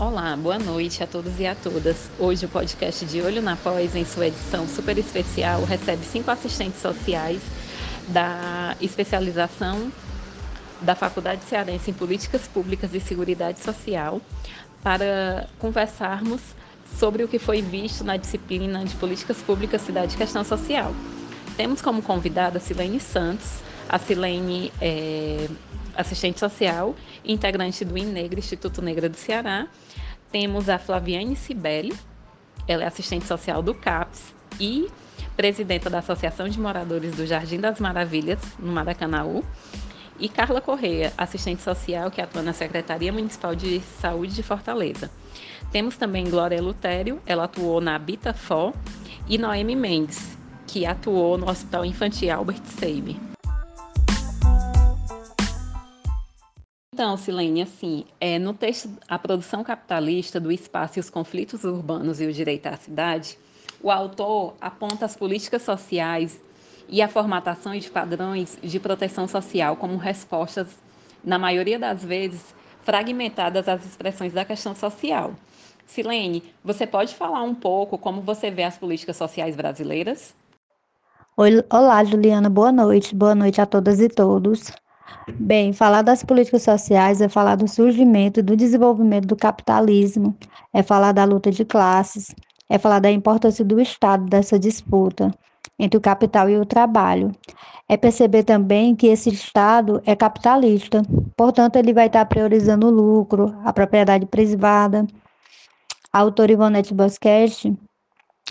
Olá, boa noite a todos e a todas. Hoje o podcast de Olho na Pós, em sua edição super especial, recebe cinco assistentes sociais da especialização da Faculdade Cearense em Políticas Públicas e Seguridade Social para conversarmos sobre o que foi visto na disciplina de Políticas Públicas, Cidade e Questão Social. Temos como convidada a Silene Santos. A Silene é assistente social, integrante do INEGRE, Instituto Negra do Ceará. Temos a Flaviane Cibele, ela é assistente social do CAPS e presidenta da Associação de Moradores do Jardim das Maravilhas, no Maracanaú. E Carla Correia, assistente social que atua na Secretaria Municipal de Saúde de Fortaleza. Temos também Glória Lutério, ela atuou na Habitafó, e Noemi Mendes, que atuou no Hospital Infantil Albert Seib. Então, Silene, assim, é, no texto A Produção Capitalista do Espaço e os Conflitos Urbanos e o Direito à Cidade, o autor aponta as políticas sociais e a formatação de padrões de proteção social como respostas, na maioria das vezes, fragmentadas às expressões da questão social. Silene, você pode falar um pouco como você vê as políticas sociais brasileiras? Olá, Juliana, boa noite. Boa noite a todas e todos. Bem, falar das políticas sociais é falar do surgimento e do desenvolvimento do capitalismo, é falar da luta de classes, é falar da importância do Estado dessa disputa entre o capital e o trabalho. É perceber também que esse Estado é capitalista, portanto, ele vai estar priorizando o lucro, a propriedade privada. A autora Ivonete Bosquete,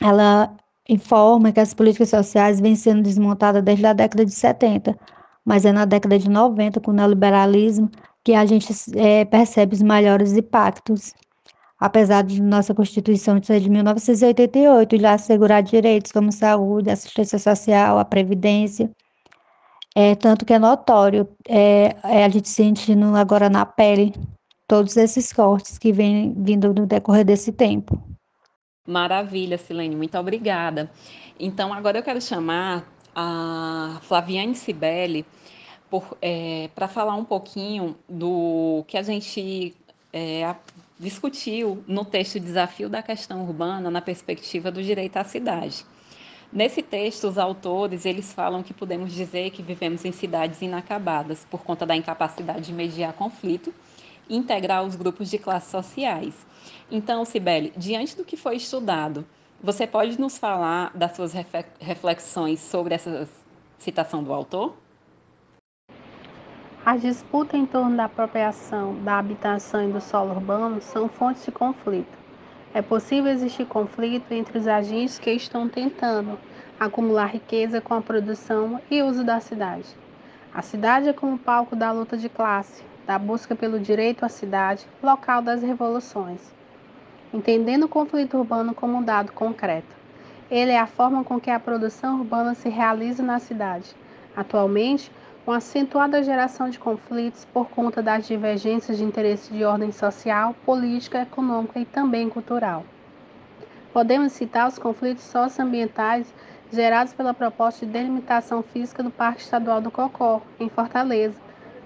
ela informa que as políticas sociais vêm sendo desmontadas desde a década de 70, mas é na década de 90, com o neoliberalismo, que a gente é, percebe os maiores impactos. Apesar de nossa Constituição ser de 1988 já assegurar direitos como saúde, assistência social, a previdência, é, tanto que é notório, é, é a gente sentindo agora na pele todos esses cortes que vêm vindo no decorrer desse tempo. Maravilha, Silene, muito obrigada. Então, agora eu quero chamar a Flaviane Sibeli é, para falar um pouquinho do que a gente é, discutiu no texto Desafio da Questão Urbana na perspectiva do direito à cidade. Nesse texto, os autores eles falam que podemos dizer que vivemos em cidades inacabadas por conta da incapacidade de mediar conflito e integrar os grupos de classes sociais. Então, Sibeli, diante do que foi estudado, você pode nos falar das suas reflexões sobre essa citação do autor? As disputas em torno da apropriação da habitação e do solo urbano são fontes de conflito. É possível existir conflito entre os agentes que estão tentando acumular riqueza com a produção e uso da cidade. A cidade é como palco da luta de classe, da busca pelo direito à cidade, local das revoluções entendendo o conflito urbano como um dado concreto. Ele é a forma com que a produção urbana se realiza na cidade. Atualmente, uma acentuada geração de conflitos por conta das divergências de interesse de ordem social, política, econômica e também cultural. Podemos citar os conflitos socioambientais gerados pela proposta de delimitação física do Parque Estadual do Cocó, em Fortaleza.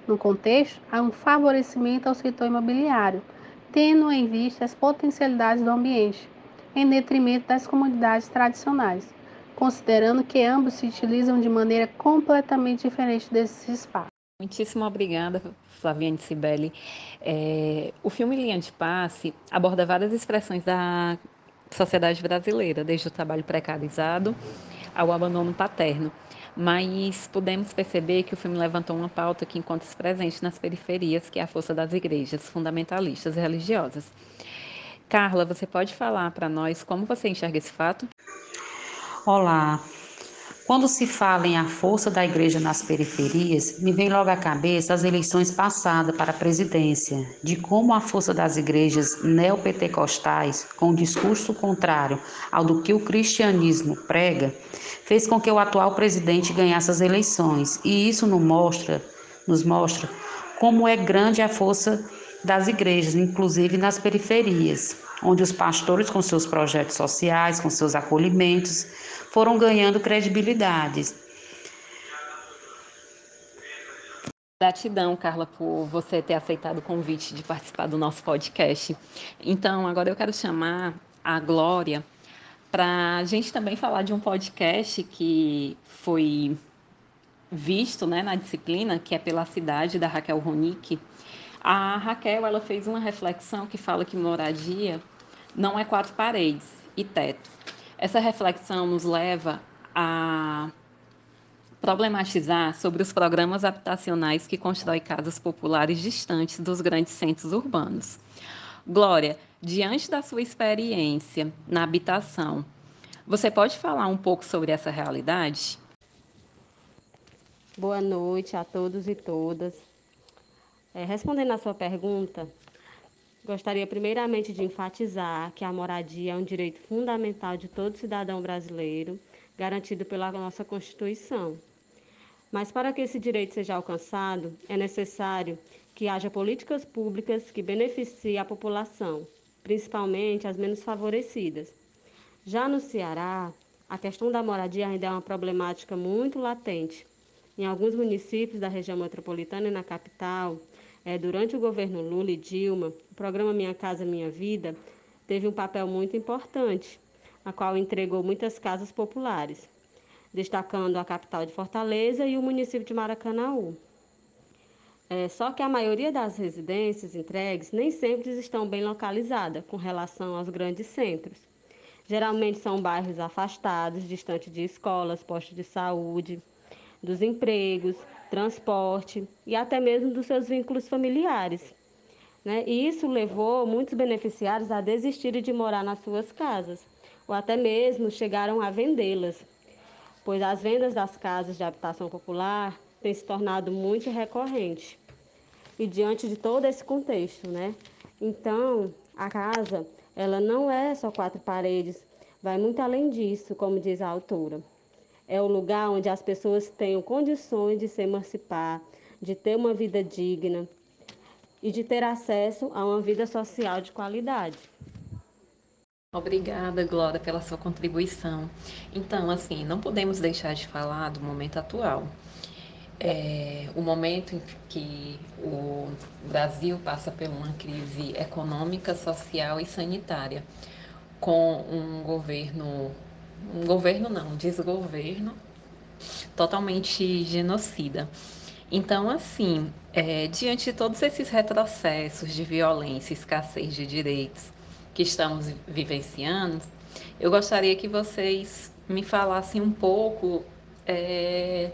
No contexto, há um favorecimento ao setor imobiliário, tendo em vista as potencialidades do ambiente, em detrimento das comunidades tradicionais, considerando que ambos se utilizam de maneira completamente diferente desses espaços. Muitíssimo obrigada, Flaviane Sibeli. É, o filme Linha de Passe aborda várias expressões da sociedade brasileira, desde o trabalho precarizado ao abandono paterno mas podemos perceber que o filme levantou uma pauta que encontra-se presente nas periferias, que é a força das igrejas fundamentalistas e religiosas. Carla, você pode falar para nós como você enxerga esse fato? Olá, quando se fala em a força da igreja nas periferias, me vem logo à cabeça as eleições passadas para a presidência, de como a força das igrejas neopentecostais, com discurso contrário ao do que o cristianismo prega, fez com que o atual presidente ganhasse as eleições. E isso nos mostra, nos mostra como é grande a força das igrejas, inclusive nas periferias, onde os pastores, com seus projetos sociais, com seus acolhimentos, foram ganhando credibilidade. Gratidão, Carla, por você ter aceitado o convite de participar do nosso podcast. Então, agora eu quero chamar a Glória para a gente também falar de um podcast que foi visto né, na disciplina, que é pela cidade da Raquel Ronick. A Raquel ela fez uma reflexão que fala que moradia não é quatro paredes e teto. Essa reflexão nos leva a problematizar sobre os programas habitacionais que constroem casas populares distantes dos grandes centros urbanos. Glória, diante da sua experiência na habitação, você pode falar um pouco sobre essa realidade? Boa noite a todos e todas. É, respondendo à sua pergunta, gostaria primeiramente de enfatizar que a moradia é um direito fundamental de todo cidadão brasileiro, garantido pela nossa Constituição. Mas para que esse direito seja alcançado, é necessário que haja políticas públicas que beneficiem a população, principalmente as menos favorecidas. Já no Ceará, a questão da moradia ainda é uma problemática muito latente. Em alguns municípios da região metropolitana e na capital, é, durante o governo Lula e Dilma, o programa Minha Casa Minha Vida teve um papel muito importante, a qual entregou muitas casas populares destacando a capital de Fortaleza e o município de Maracanaú. É, só que a maioria das residências entregues nem sempre estão bem localizadas com relação aos grandes centros. Geralmente são bairros afastados, distantes de escolas, postos de saúde, dos empregos, transporte e até mesmo dos seus vínculos familiares. Né? E isso levou muitos beneficiários a desistirem de morar nas suas casas, ou até mesmo chegaram a vendê-las, pois as vendas das casas de habitação popular têm se tornado muito recorrente. E diante de todo esse contexto, né? Então, a casa, ela não é só quatro paredes, vai muito além disso, como diz a autora. É o lugar onde as pessoas tenham condições de se emancipar, de ter uma vida digna e de ter acesso a uma vida social de qualidade. Obrigada, Glória, pela sua contribuição. Então, assim, não podemos deixar de falar do momento atual. É, o momento em que o Brasil passa por uma crise econômica, social e sanitária, com um governo, um governo não, desgoverno totalmente genocida. Então, assim, é, diante de todos esses retrocessos de violência, escassez de direitos, que estamos vivenciando, eu gostaria que vocês me falassem um pouco é,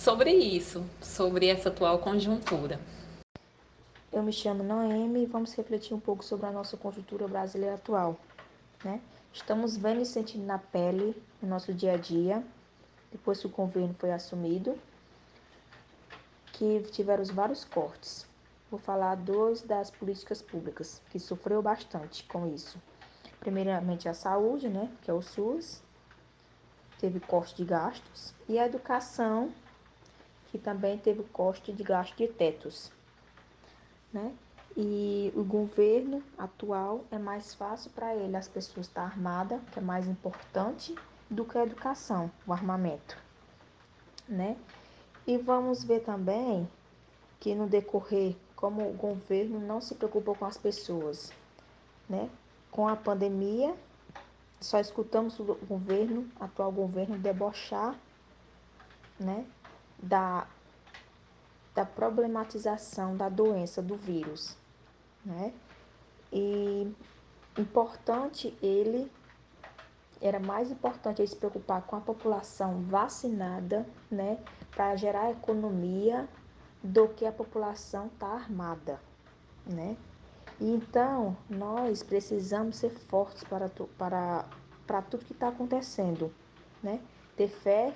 sobre isso, sobre essa atual conjuntura. Eu me chamo Noemi e vamos refletir um pouco sobre a nossa conjuntura brasileira atual. Né? Estamos vendo e sentindo na pele, no nosso dia a dia, depois que o governo foi assumido, que tiveram vários cortes. Vou falar dois das políticas públicas que sofreu bastante com isso. Primeiramente a saúde, né, que é o SUS, teve corte de gastos, e a educação, que também teve corte de gasto de tetos, né? E o governo atual é mais fácil para ele as pessoas estar armada, que é mais importante do que a educação, o armamento, né? E vamos ver também que no decorrer como o governo não se preocupou com as pessoas, né? Com a pandemia, só escutamos o governo, atual governo, debochar, né? Da, da problematização da doença, do vírus, né? E importante ele era mais importante ele se preocupar com a população vacinada, né, para gerar economia do que a população está armada, né? Então, nós precisamos ser fortes para, tu, para, para tudo que está acontecendo, né? Ter fé,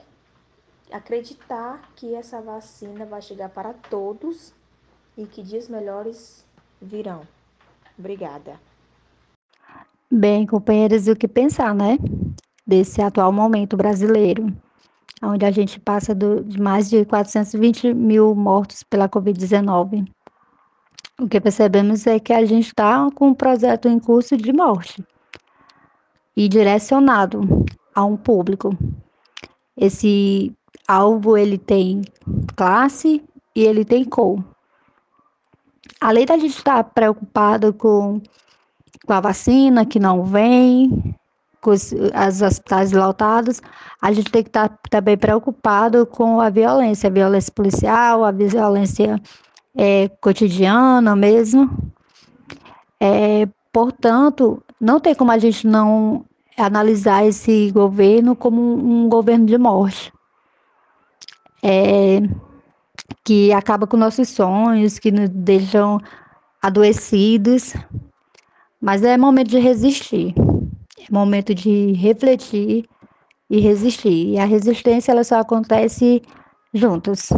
acreditar que essa vacina vai chegar para todos e que dias melhores virão. Obrigada. Bem, companheiras, o que pensar, né? Desse atual momento brasileiro onde a gente passa do, de mais de 420 mil mortos pela Covid-19. O que percebemos é que a gente está com um projeto em curso de morte e direcionado a um público. Esse alvo ele tem classe, e ele tem cor. Além da gente estar preocupado com, com a vacina que não vem, com os as hospitais lotados, a gente tem que estar também preocupado com a violência, a violência policial, a violência é, cotidiana mesmo. É, portanto, não tem como a gente não analisar esse governo como um governo de morte. É, que acaba com nossos sonhos, que nos deixam adoecidos. Mas é momento de resistir, é momento de refletir e resistir. E a resistência ela só acontece juntos.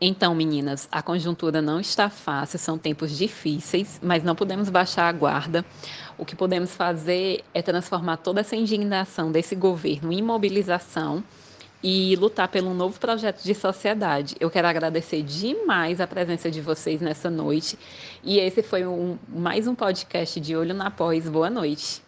Então, meninas, a conjuntura não está fácil, são tempos difíceis, mas não podemos baixar a guarda. O que podemos fazer é transformar toda essa indignação desse governo em mobilização e lutar pelo um novo projeto de sociedade. Eu quero agradecer demais a presença de vocês nessa noite. E esse foi um, mais um podcast de Olho na Pós. Boa noite.